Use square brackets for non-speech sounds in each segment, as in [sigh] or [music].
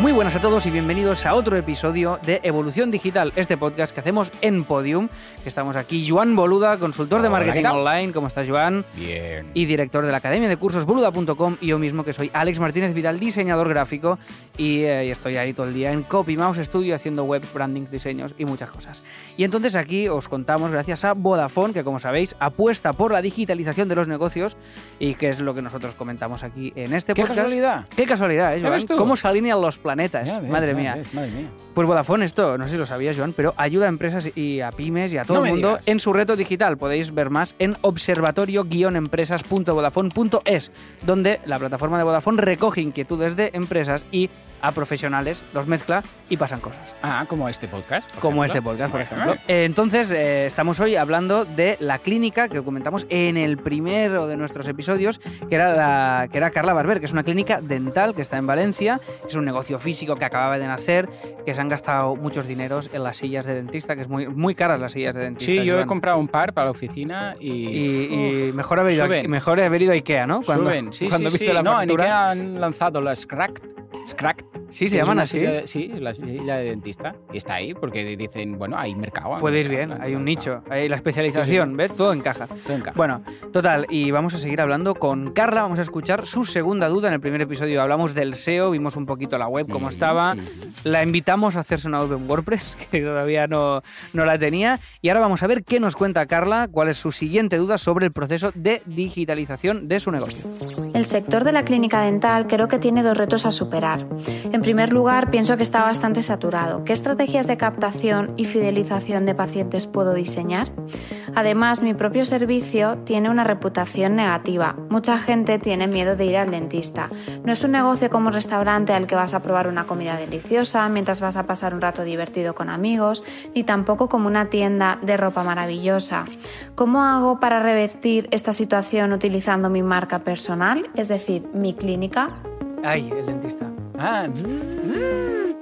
Muy buenas a todos y bienvenidos a otro episodio de Evolución Digital, este podcast que hacemos en Podium, que estamos aquí Joan Boluda, consultor de Hola, marketing ¿qué online, ¿cómo estás Joan? Bien. Y director de la Academia de Cursos Boluda.com y yo mismo que soy Alex Martínez Vidal, diseñador gráfico y, eh, y estoy ahí todo el día en Copy Mouse Studio haciendo webs, brandings, diseños y muchas cosas. Y entonces aquí os contamos gracias a Vodafone, que como sabéis apuesta por la digitalización de los negocios y que es lo que nosotros comentamos aquí en este Qué podcast. casualidad. Qué casualidad, ¿eh. ¿Cómo se alinean los planetas? Ya ves, Madre ya mía. ves, madre mía. Pues Vodafone esto, no sé si lo sabías, Joan, pero ayuda a empresas y a pymes y a todo No el mundo digas. en su reto digital. Podéis ver más en observatorio-empresas.vodafone.es, donde la plataforma de Vodafone recoge inquietudes de empresas y a profesionales, los mezcla y pasan cosas. Ah, como este podcast. Como este podcast, por ejemplo. Eh, Entonces, eh, estamos hoy hablando de la clínica que comentamos en el primero de nuestros episodios, que era, la, que era Carla Barber, que es una clínica dental que está en Valencia. Es un negocio físico que acababa de nacer, que se han gastado muchos dineros en las sillas de dentista, que es muy, muy caras las sillas de dentista. Sí, yo he comprado un par para la oficina y. Y, y mejor, haber ido a, mejor haber ido a Ikea, ¿no? Cuando, Suben. Sí, cuando sí, viste sí. la no, en. Ikea han lanzado las Cracked. Scracked. Sí, se llaman así. de- sí, la silla de dentista. Y está ahí porque dicen, bueno, hay mercado. Puede ir bien, hay un nicho, hay la especialización, ¿ves? Todo encaja. Todo encaja. Bueno, total, y vamos a seguir hablando con Carla, vamos a escuchar su segunda duda. En el primer episodio hablamos del SEO, vimos un poquito la web, cómo estaba, la invitamos a hacerse una web en WordPress, [laughs] que todavía no, no la tenía, y ahora vamos a ver qué nos cuenta Carla, cuál es su siguiente duda sobre el proceso de digitalización de su negocio. El sector de la clínica dental creo que tiene dos retos a superar. En primer lugar, pienso que está bastante saturado. ¿Qué estrategias de captación y fidelización de pacientes puedo diseñar? Además, mi propio servicio tiene una reputación negativa. Mucha gente tiene miedo de ir al dentista. No es un negocio como un restaurante al que vas a probar una comida deliciosa mientras vas a pasar un rato divertido con amigos, ni tampoco como una tienda de ropa maravillosa. ¿Cómo hago para revertir esta situación utilizando mi marca personal, es decir, mi clínica? Ay, el dentista. Ah,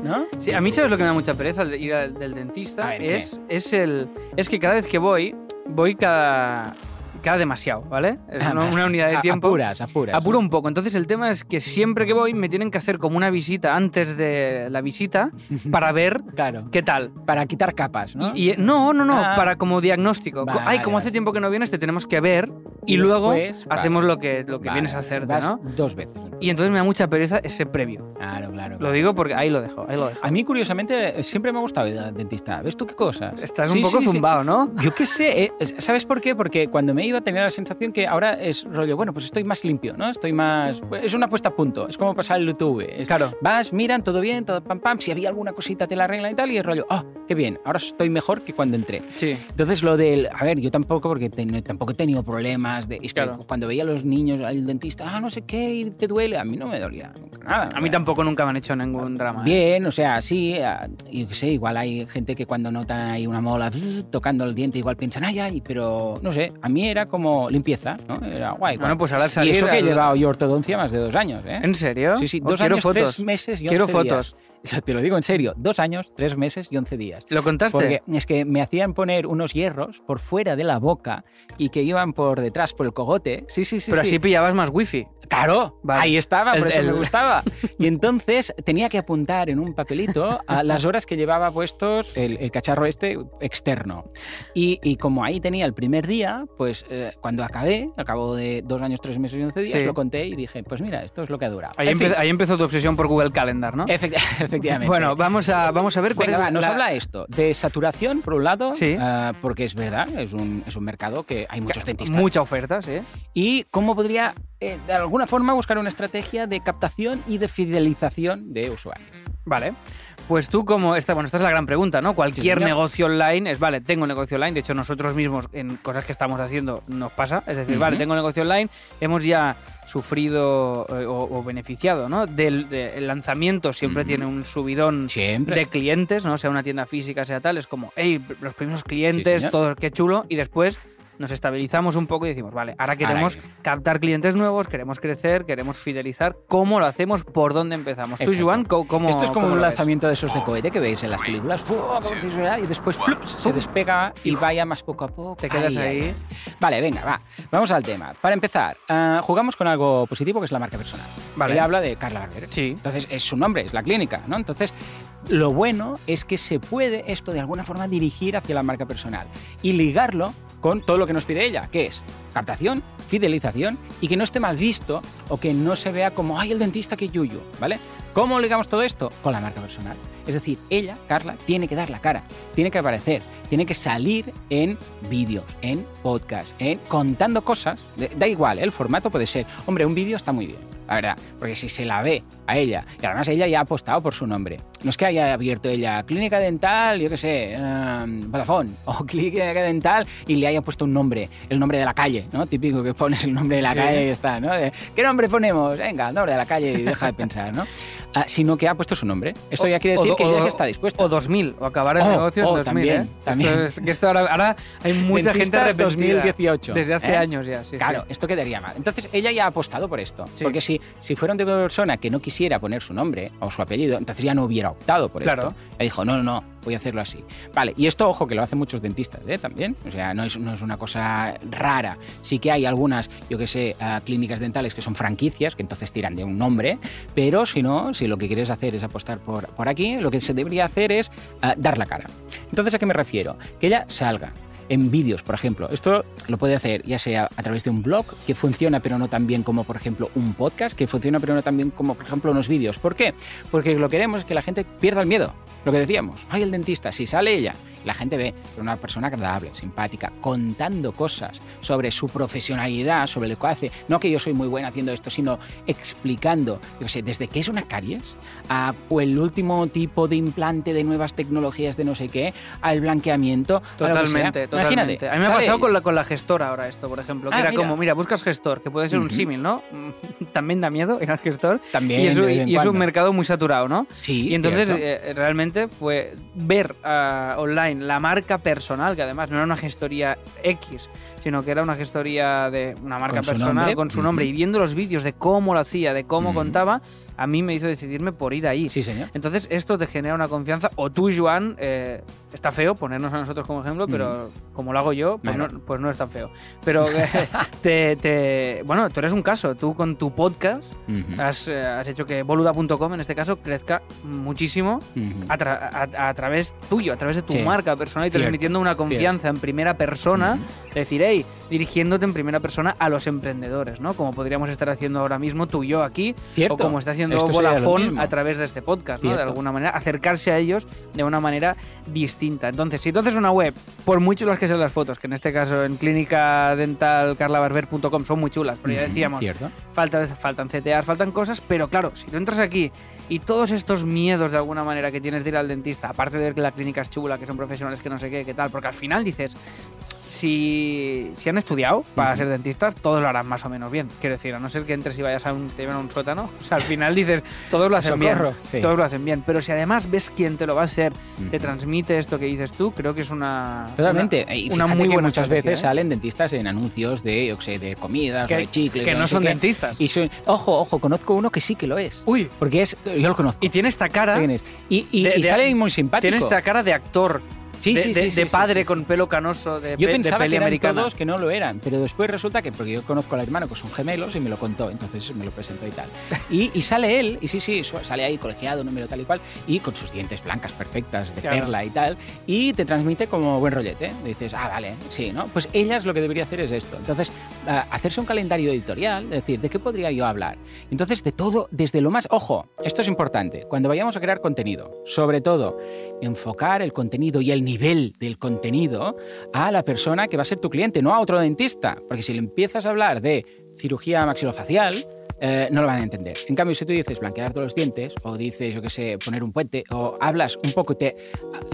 ¿no? Sí, a mí sabes lo que me da mucha pereza de ir al del dentista es, es el es que cada vez que voy voy cada cada demasiado, ¿vale? Es una, una unidad de tiempo. Apuras, apuras. Apuro un poco. Entonces el tema es que siempre que voy me tienen que hacer como una visita antes de la visita para ver [laughs] Claro. qué tal. Para quitar capas, ¿no? Y, y- no, no, no, Ah. para como diagnóstico. Vale, Ay, como hace tiempo que no vienes, te tenemos que ver y, Y luego después, vale. hacemos lo que, lo que Vale, vienes a hacer, ¿no? Dos veces. Y entonces me da mucha pereza ese previo. Claro, claro. Lo digo porque ahí lo dejo, ahí lo dejo. A mí, curiosamente, siempre me ha gustado ir al dentista. ¿Ves tú qué cosas? Estás Sí, un poco sí, sí. zumbado, ¿no? Yo qué sé, eh, ¿sabes por qué? Porque cuando me iba tenía la sensación que ahora es rollo, bueno, pues estoy más limpio, ¿no? Estoy más... Es una puesta a punto, es como pasar el YouTube. Es- Claro. Vas, miran, todo bien, todo pam pam, si había alguna cosita te la arreglan y tal, y el rollo, ah, qué bien, ahora estoy mejor que cuando entré. Sí. Entonces lo del, a ver, yo tampoco, porque ten- tampoco he tenido problemas de, es que Claro. cuando veía a los niños al dentista, ah, no sé qué, y te duele, a mí no me dolía nunca nada. A mí tampoco nunca me han hecho ningún drama. ¿eh? Bien, o sea, sí, ah, yo qué sé, igual hay gente que cuando notan ahí una mola tocando el diente, igual piensan, ay, ay, pero no sé, a mí era como limpieza, ¿no? Era guay. Bueno, guay. pues ahora al y salir... eso que he llevado yo ortodoncia más de dos años, ¿eh? ¿En serio? Sí, sí, Oh, dos años, fotos. tres meses y Quiero días. [laughs] Te lo digo en serio, dos años, tres meses y once días. ¿Lo contaste? Porque es que me hacían poner unos hierros por fuera de la boca y que iban por detrás, por el cogote. Sí, sí, sí. Pero sí. así pillabas más wifi. Claro, Vale. ahí estaba, por El- eso me gustaba. [laughs] Y entonces tenía que apuntar en un papelito a las horas que llevaba puestos el, el cacharro este externo. Y, y como ahí tenía el primer día, pues eh, cuando acabé, al cabo de dos años, tres meses y once días, Sí. lo conté y dije, pues mira, esto es lo que ha durado. Ahí, En empe- fin, ahí empezó tu obsesión por Google Calendar, ¿no? efecti- [laughs] efectivamente. Bueno, vamos a, vamos a ver cuál Venga, es va, nos la- habla esto de saturación, por un lado, Sí. ah, porque es verdad, es un, es un mercado que hay muchos dentistas. Mucha oferta, sí. y cómo podría, eh, de alguna forma, buscar una estrategia de captación y de fidelización de usuarios. Vale. Pues tú como esta, bueno, esta es la gran pregunta, ¿no? Cualquier negocio online es, vale, tengo negocio online, de hecho nosotros mismos en cosas que estamos haciendo nos pasa, es decir, vale, tengo negocio online, hemos ya sufrido eh, o, o beneficiado, ¿no? Del de- el lanzamiento siempre tiene un subidón Siempre. de clientes, ¿no? Sea una tienda física, sea tal, es como, hey, los primeros clientes, todo, qué chulo, y después nos estabilizamos un poco y decimos, vale, ahora queremos Ahora captar clientes nuevos, queremos crecer, queremos fidelizar. ¿Cómo lo hacemos? ¿Por dónde empezamos? Tú. Joan, ¿cómo Esto es como un ves? lanzamiento de esos de cohete que veis en las películas. ¡Fua! Y después ¡plup! se despega y vaya más poco a poco. Te quedas ahí. Vale, venga, va. Vamos al tema. Para empezar, ah, jugamos con algo positivo que es la marca personal. Vale. Habla de Carla Barber. Sí. Entonces, es su nombre, es la clínica, ¿no? Entonces, lo bueno es que se puede esto de alguna forma dirigir hacia la marca personal y ligarlo con todo lo que nos pide ella, que es captación, fidelización y que no esté mal visto o que no se vea como, ay, el dentista que yuyu, ¿vale? ¿Cómo ligamos todo esto? Con la marca personal. Es decir, ella, Carla, tiene que dar la cara, tiene que aparecer, tiene que salir en vídeos, en podcast, en contando cosas. Da igual, el formato puede ser, hombre, un vídeo está muy bien, la verdad, porque si se la ve a ella, y además ella ya ha apostado por su nombre, no es que haya abierto ella clínica dental, yo qué sé, em, Vodafone, [laughs] o clínica dental y le haya puesto un nombre, el nombre de la calle, ¿no? Típico que pones el nombre de la Sí. calle y está, ¿no? De, ¿Qué nombre ponemos? Venga, el nombre de la calle y deja de pensar, ¿no? Ah, sino que ha puesto su nombre. Esto ya quiere O- decir o- que o- que está dispuesta. O 2000, o acabar el Oh, negocio en oh, 2000. también, ¿eh? también. Esto es- que esto ahora, ahora hay mucha gente Dentistas arrepentida. 2018, Desde hace ¿eh? años ya, sí. sí. Claro, esto quedaría mal. Entonces ella ya ha apostado por esto. Sí. Porque si, si fuera un tipo de persona que no quisiera poner su nombre o su apellido, entonces ya no hubiera optado por Claro. esto. Ella dijo, no, no, no, voy a hacerlo así. Vale, y esto, ojo, que lo hacen muchos dentistas ¿eh? también. O sea, no es, no es una cosa rara. Sí que hay algunas, yo que sé, ah, clínicas dentales que son franquicias, que entonces tiran de un nombre, pero si no, si lo que quieres hacer es apostar por, por aquí, lo que se debería hacer es ah, dar la cara. Entonces, ¿a qué me refiero? Que ella salga en vídeos, por ejemplo. Esto lo puede hacer ya sea a través de un blog, que funciona pero no tan bien como, por ejemplo, un podcast, que funciona pero no tan bien como, por ejemplo, unos vídeos. ¿Por qué? Porque lo que queremos es que la gente pierda el miedo. Lo que decíamos, ay, el dentista, si sale ella, la gente ve una persona agradable, simpática, contando cosas sobre su profesionalidad, sobre lo que hace. No que yo soy muy buena haciendo esto, sino explicando, yo sé, desde qué es una caries a o el último tipo de implante de nuevas tecnologías de no sé qué, al blanqueamiento. a. Totalmente, totalmente. Imagínate, a mí me ha pasado con la, con la gestora ahora esto, por ejemplo. Que Ah, era mira. como, mira, buscas gestor, que puede ser un símil, ¿no? [laughs] También da miedo al gestor. También y es, y es un mercado muy saturado, ¿no? Sí, Y entonces eh, realmente fue ver ah, online la marca personal, que además no era una gestoría X, sino que era una gestoría de una marca Con personal con su nombre. Y viendo los vídeos de cómo lo hacía, de cómo contaba, a mí me hizo decidirme por ir ahí. Sí, señor. Entonces esto te genera una confianza. O tú, Joan, eh, está feo ponernos a nosotros como ejemplo, pero como lo hago yo, pues, no, pues no es tan feo. Pero [laughs] eh, te, te- bueno, tú eres un caso. Tú con tu podcast has, eh, has hecho que boluda.com en este caso crezca muchísimo a, tra- a- a través tuyo, a través de tu Sí. marca personal y transmitiendo una confianza en primera persona. Es decir, hey, dirigiéndote en primera persona a los emprendedores, ¿no? Como podríamos estar haciendo ahora mismo tú y yo aquí, Cierto. o como está haciendo Esto Vodafone a través de este podcast, ¿no? De alguna manera, acercarse a ellos de una manera distinta. Entonces, si tú haces una web, por muy chulas que sean las fotos, que en este caso en clínica dental carlabarber.com son muy chulas, pero ya decíamos, Cierto. falta, faltan CTAs, faltan cosas, pero claro, si tú entras aquí y todos estos miedos de alguna manera que tienes de ir al dentista, aparte de que la clínica es chula, que son profesionales que no sé qué, qué tal, porque al final dices, si, si han estudiado para ser dentistas, todos lo harán más o menos bien. Quiero decir, a no ser que entres y vayas a un, te lleven a un sótano, o sea, al final dices, [laughs] todos lo hacen bien. sí. Todos lo hacen bien. Pero si además ves quién te lo va a hacer, te transmite esto que dices tú, creo que es una. Totalmente. Una, Y una fíjate muy buena muchas veces ¿eh? salen dentistas en anuncios de, yo sé, de comidas o de chicles. que no son qué. dentistas. Y son- ojo, ojo, conozco uno que sí que lo es. Uy, Porque es, yo lo conozco. y tiene esta cara. Y, y- de- y de- sale muy simpático. Tiene esta cara de actor. Sí, de, sí, de- sí, de padre con pelo canoso de, Yo pe- de pensaba peli que eran americana. todos que no lo eran, pero después resulta que, porque yo conozco al hermano, que son gemelos, y me lo contó, entonces me lo presentó y tal. Y, y sale él, y sí, sí, sale ahí colegiado, número tal y cual, y con sus dientes blancas perfectas, de Claro. perla y tal, y te transmite como buen rollete. Dices, ah, vale, sí, ¿no? Pues ellas lo que debería hacer es esto. Entonces, hacerse un calendario editorial, es decir, ¿de qué podría yo hablar? Entonces, de todo, desde lo más... Ojo, esto es importante, cuando vayamos a crear contenido, sobre todo, enfocar el contenido y el nivel del contenido a la persona que va a ser tu cliente, no a otro dentista. Porque si le empiezas a hablar de cirugía maxilofacial, eh, no lo van a entender. En cambio, si tú dices blanquearte los dientes, o dices, yo qué sé, poner un puente, o hablas un poco, te...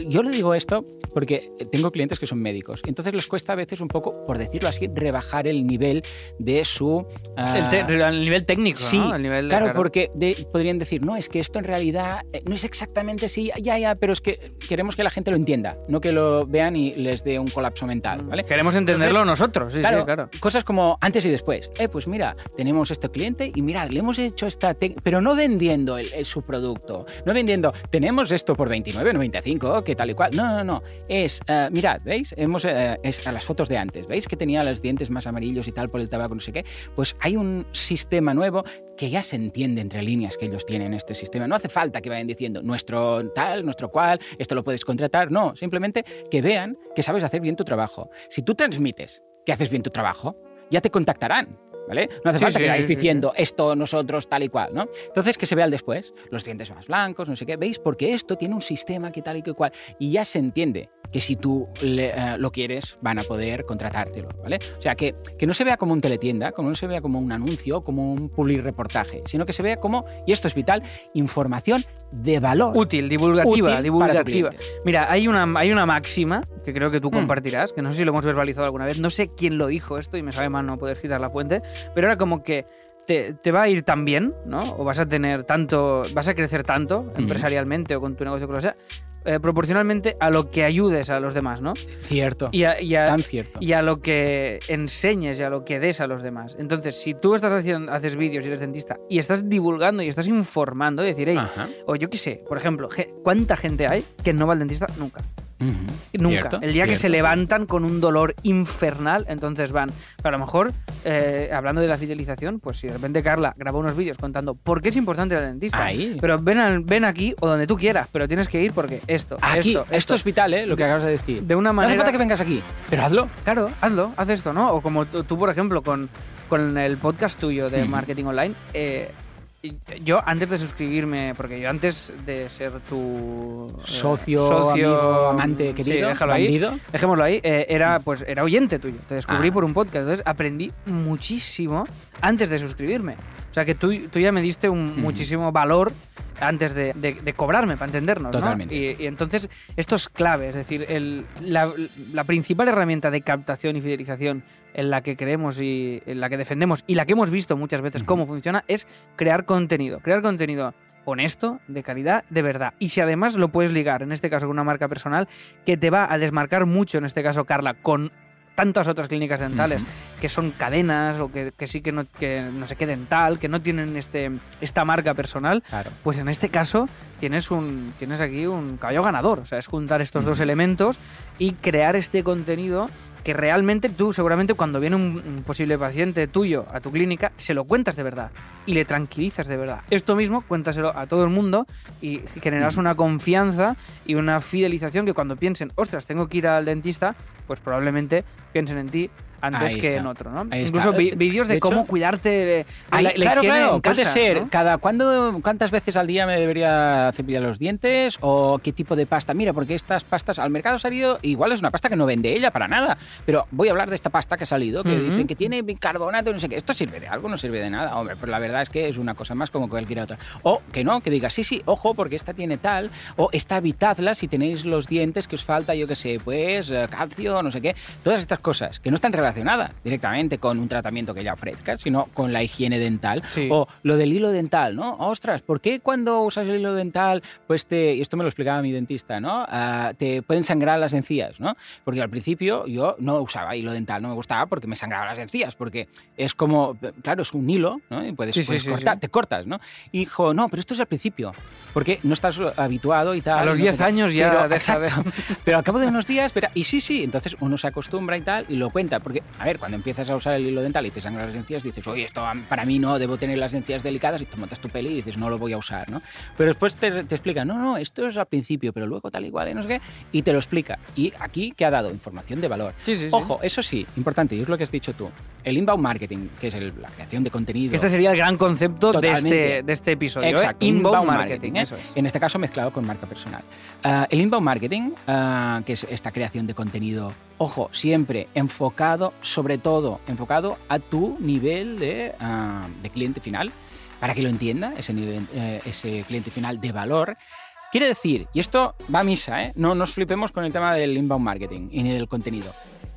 yo le digo esto porque tengo clientes que son médicos, entonces les cuesta a veces un poco, por decirlo así, rebajar el nivel de su... El, ah, el nivel técnico, Sí, ¿no? El nivel de- claro, porque de- podrían decir, no, es que esto en realidad eh, no es exactamente así, ya, ya, pero es que queremos que la gente lo entienda, no que lo vean y les dé un colapso mental, ¿vale? Queremos entenderlo nosotros, sí, claro, sí, claro. cosas como antes y después. Eh, pues mira, tenemos este cliente y mirad, le hemos hecho esta, pero no vendiendo el- su producto, no vendiendo, tenemos esto por 29.95, que tal y cual. No, no, no. Es, eh, mirad, ¿veis? Hemos, eh, es a las fotos de antes, ¿veis? Que tenía los dientes más amarillos y tal por el tabaco, no sé qué. Pues hay un sistema nuevo que ya se entiende entre líneas que ellos tienen este sistema. No hace falta que vayan diciendo nuestro tal, nuestro cual, esto lo puedes contratar. No, simplemente que vean que sabes hacer bien tu trabajo. Si tú transmites que haces bien tu trabajo, ya te contactarán. ¿Vale? No hace Sí, falta sí, que vayáis sí, diciendo esto, nosotros, tal y cual, ¿no? Entonces, que se vea el después, los dientes más blancos, no sé qué, ¿veis? Porque esto tiene un sistema que tal y que cual, y ya se entiende que si tú le, eh, lo quieres, van a poder contratártelo, ¿vale? O sea, que, que no se vea como un teletienda, como no se vea como un anuncio, como un public reportaje, sino que se vea como, y esto es vital, información de valor. Útil, divulgativa, Útil divulgativa. Mira, hay una, hay una máxima que creo que tú Mm. compartirás, que no sé si lo hemos verbalizado alguna vez, no sé quién lo dijo esto y me sabe mal no poder citar la fuente, pero era como que te, te va a ir tan bien, ¿no? O vas a tener tanto, vas a crecer tanto empresarialmente o con tu negocio, que lo sea, eh, proporcionalmente a lo que ayudes a los demás, ¿no? Cierto, Y a, y a- tan cierto. y a lo que enseñes y a lo que des a los demás. Entonces, si tú estás haciendo, haces vídeos y eres dentista y estás divulgando y estás informando, y decir, hey, Ajá. o yo qué sé, por ejemplo, ¿cuánta gente hay que no va al dentista? Nunca. Nunca. Cierto, el día que se levantan con un dolor infernal, entonces van. Pero a lo mejor, eh, hablando de la fidelización, pues si de repente Carla graba unos vídeos contando por qué es importante ir al dentista. Ahí. Pero ven aquí o donde tú quieras, pero tienes que ir porque esto, Aquí, esto, esto, es vital, ¿eh? Lo que acabas de decir. de una No hace manera. falta que vengas aquí, pero hazlo. Claro, hazlo, haz esto, ¿no? O como tú, por ejemplo, con, con el podcast tuyo de marketing online, eh, yo antes de suscribirme, porque yo antes de ser tu eh, Socio, amigo, amante, sí, querido, déjalo ahí, dejémoslo ahí, eh, era pues era oyente tuyo, te descubrí Ah. por un podcast, entonces aprendí muchísimo antes de suscribirme. O sea que tú, tú ya me diste un muchísimo valor antes de, de- de cobrarme, para entendernos, ¿no? Totalmente. Y, y entonces esto es clave, es decir, el- la, la principal herramienta de captación y fidelización en la que creemos y en la que defendemos y la que hemos visto muchas veces cómo funciona es crear contenido, crear contenido honesto, de calidad, de verdad. Y si además lo puedes ligar, en este caso con una marca personal, que te va a desmarcar mucho, en este caso Carla, con tantas otras clínicas dentales que son cadenas o que, que sí que no, que no sé qué dental, que no tienen este, esta marca personal, Claro. pues en este caso tienes un tienes aquí un caballo ganador. O sea, es juntar estos dos elementos y crear este contenido que realmente tú, seguramente, cuando viene un, posible paciente tuyo a tu clínica, se lo cuentas de verdad y le tranquilizas de verdad. Esto mismo, cuéntaselo a todo el mundo y generas Ujú. una confianza y una fidelización que cuando piensen, ostras, tengo que ir al dentista, pues probablemente piensen en ti antes Ahí que está. en otro, ¿no? Ahí Incluso vi- vídeos de, de cómo hecho- cuidarte la, la claro, higiene claro, en puede casa, ser. ¿no? Cada, ¿cuándo, ¿Cuántas veces al día me debería cepillar los dientes? ¿O qué tipo de pasta? Mira, porque estas pastas al mercado ha salido, igual es una pasta que no vende ella para nada, pero voy a hablar de esta pasta que ha salido, que Ujú. dicen que tiene bicarbonato, no sé qué. ¿Esto sirve de algo? No sirve de nada. Hombre, pero la verdad es que es una cosa más como cualquier otra. O que no, que diga, sí, sí, ojo, porque esta tiene tal, o esta evitadla si tenéis los dientes que os falta, yo qué sé, pues eh, calcio, no sé qué. Todas estas cosas que no están relacionadas directamente con un tratamiento que ella ofrezca, sino con la higiene dental. Sí. O lo del hilo dental, ¿no? Ostras, ¿por qué cuando usas el hilo dental, pues te, y esto me lo explicaba mi dentista, ¿no? Ah, te pueden sangrar las encías, ¿no? Porque al principio yo no usaba hilo dental, no me gustaba porque me sangraba las encías, porque es como, claro, es un hilo, ¿no? Y puedes, Sí, sí, puedes sí, cortar, te cortas, ¿no? Y dijo, no, pero esto es al principio, porque no estás habituado y tal. A los no sé 10 qué". años ya Pero, deja de- exacto. Pero al cabo de unos días, espera, y sí, sí, entonces uno se acostumbra y tal, y lo cuenta, porque, a ver, cuando empiezas a usar el hilo dental y te sangran las encías, dices, oye, esto para mí no, debo tener las encías delicadas, y te montas tu peli y dices, no lo voy a usar, ¿no? Pero después te, te explica, no, no, esto es al principio, pero luego tal y cual, y no sé qué, y te lo explica. Y aquí, ¿qué ha dado? Información de valor. Sí, sí, sí. Ojo, eso sí, importante, y es lo que has dicho tú. El inbound marketing, que es el- la creación de contenido. Este sería el gran concepto de este, de este episodio. ¿eh? Exacto, Inbound marketing, ¿eh? eso es. En este caso mezclado con marca personal. Ah, el inbound marketing, ah, que es esta creación de contenido Ojo, siempre enfocado, sobre todo, enfocado a tu nivel de, ah, cliente final, para que lo entienda, eh, ese cliente final de valor. Quiere decir, y esto va a misa, ¿eh? no nos flipemos con el tema del inbound marketing y del contenido.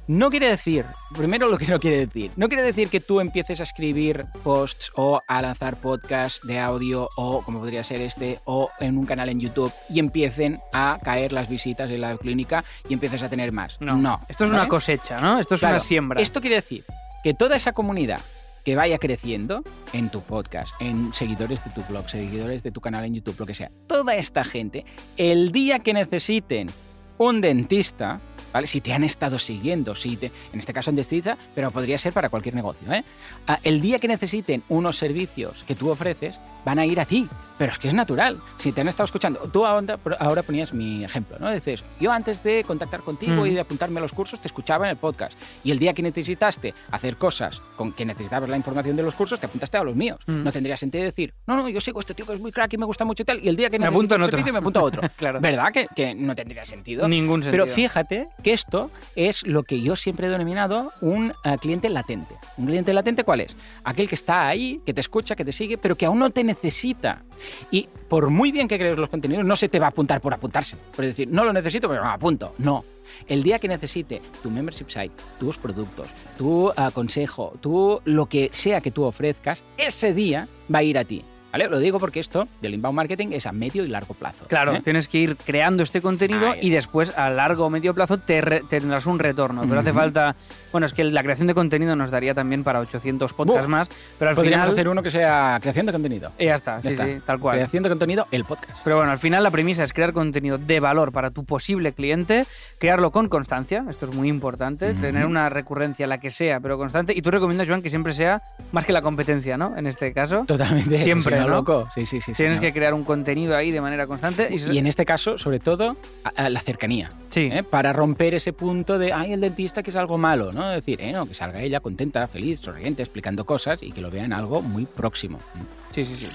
No quiere decir, primero lo que no quiere decir, no quiere decir que tú empieces a escribir posts o a lanzar podcasts de audio o como podría ser este o en un canal en YouTube y empiecen a caer las visitas en la clínica y empieces a tener más. No, esto es ¿vale? una cosecha, ¿no? Esto es Claro, una siembra. Esto quiere decir que toda esa comunidad que vaya creciendo en tu podcast, en seguidores de tu blog, seguidores de tu canal en YouTube, lo que sea, toda esta gente, el día que necesiten un dentista, ¿vale? Si te han estado siguiendo, si te, en este caso un dentista, pero podría ser para cualquier negocio, ¿eh? Ah, El día que necesiten unos servicios que tú ofreces, van a ir a ti. Pero es que es natural. Si te han estado escuchando, tú ahora, ahora ponías mi ejemplo, ¿no? Dices, yo antes de contactar contigo Mm. y de apuntarme a los cursos, te escuchaba en el podcast. Y el día que necesitaste hacer cosas con que necesitabas la información de los cursos, te apuntaste a los míos. Mm. No tendría sentido decir, no, no, yo sigo a este tío que es muy crack y me gusta mucho y tal. Y el día que Me apunto un otro. servicio, me apunto a otro. [laughs] Claro. ¿Verdad? Que, que no tendría sentido. Ningún sentido. Pero fíjate que esto es lo que yo siempre he denominado un eh, cliente latente. ¿Un cliente latente cuál es? Aquel que está ahí, que te escucha, que te sigue, pero que aún no te necesita. Y por muy bien que crees los contenidos, no se te va a apuntar por apuntarse. Por decir, no lo necesito, pero me apunto. No. El día que necesite tu membership site, tus productos, tu eh, consejo, tu, lo que sea que tú ofrezcas, ese día va a ir a ti. ¿Vale? Lo digo porque esto del inbound marketing es a medio y largo plazo. Claro, ¿eh? tienes que ir creando este contenido y después a largo o medio plazo te tendrás un retorno. Pero hace falta. Bueno, es que la creación de contenido nos daría también para 800 podcasts más, pero al Podríamos final. hacer uno que sea creación de contenido. y ya está, Ya sí, está. sí, tal cual. Creación de contenido, el podcast. Pero bueno, al final la premisa es crear contenido de valor para tu posible cliente, crearlo con constancia, esto es muy importante, tener una recurrencia, la que sea, pero constante. Y tú recomiendas, Joan, que siempre sea más que la competencia, ¿no? En este caso. Totalmente. Siempre, si loco. Sí, sí, sí. Tienes que crear un contenido ahí de manera constante. Y, Y en este caso, sobre todo, a- a la cercanía. sí. ¿eh? Para romper ese punto de, ay, el dentista que es algo malo, ¿no? Es decir, eh, no, que salga ella contenta, feliz, sonriente, explicando cosas y que lo vean algo muy próximo. Sí, sí, sí.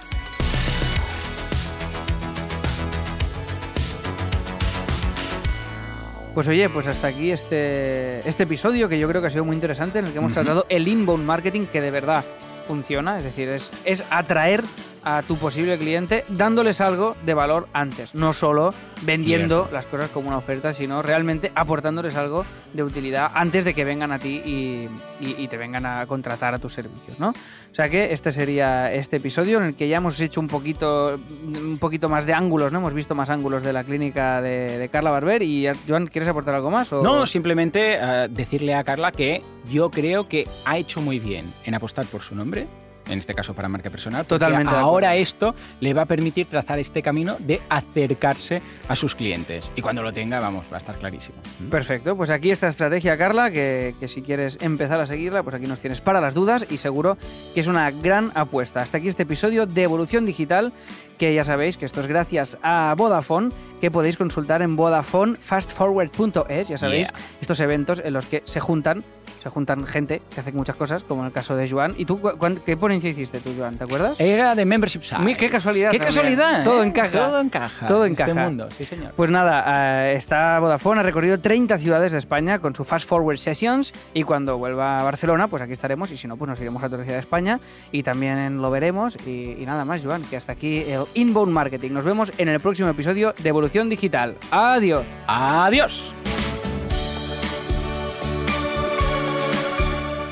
Pues oye, pues hasta aquí este, este episodio que yo creo que ha sido muy interesante en el que hemos tratado el inbound marketing que de verdad funciona, es decir, es, es atraer a tu posible cliente dándoles algo de valor antes, no solo vendiendo Cierto. las cosas como una oferta, sino realmente aportándoles algo de utilidad antes de que vengan a ti y, y- y te vengan a contratar a tus servicios, ¿no? O sea que este sería este episodio en el que ya hemos hecho un poquito, un poquito más de ángulos, ¿no? Hemos visto más ángulos de la clínica de, de Carla Barber y Joan, ¿quieres aportar algo más? o- No, simplemente eh, decirle a Carla que yo creo que ha hecho muy bien en apostar por su nombre. En este caso para marca personal. Totalmente Ahora esto le va a permitir trazar este camino de acercarse a sus clientes. Y cuando lo tenga, vamos, va a estar clarísimo. ¿Mm? Perfecto, pues aquí esta estrategia, Carla, que, que si quieres empezar a seguirla, pues aquí nos tienes para las dudas y seguro que es una gran apuesta. Hasta aquí este episodio de Evolución Digital, que ya sabéis que esto es gracias a Vodafone, que podéis consultar en vodafonefastforward.es, ya sabéis, Yeah. estos eventos en los que se juntan, se juntan gente que hace muchas cosas, como en el caso de Joan. ¿Y tú qué ponencia hiciste tú, Joan? ¿Te acuerdas? Era de Membership Site. Qué casualidad ¡Qué también. casualidad! Todo ¿eh? encaja. Todo encaja. Todo en este encaja. mundo, sí, señor. Pues nada, eh, está Vodafone, ha recorrido 30 ciudades de España con su Fast Forward Sessions y cuando vuelva a Barcelona, pues aquí estaremos y si no, pues nos iremos a otra ciudad de España y también lo veremos y, y nada más, Joan, que hasta aquí el Inbound Marketing. Nos vemos en el próximo episodio de Evolución Digital. Adiós. Adiós.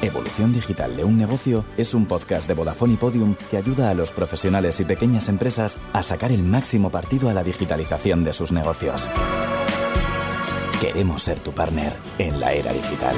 Evolución Digital de un negocio es un podcast de Vodafone y Podium que ayuda a los profesionales y pequeñas empresas a sacar el máximo partido a la digitalización de sus negocios. Queremos ser tu partner en la era digital.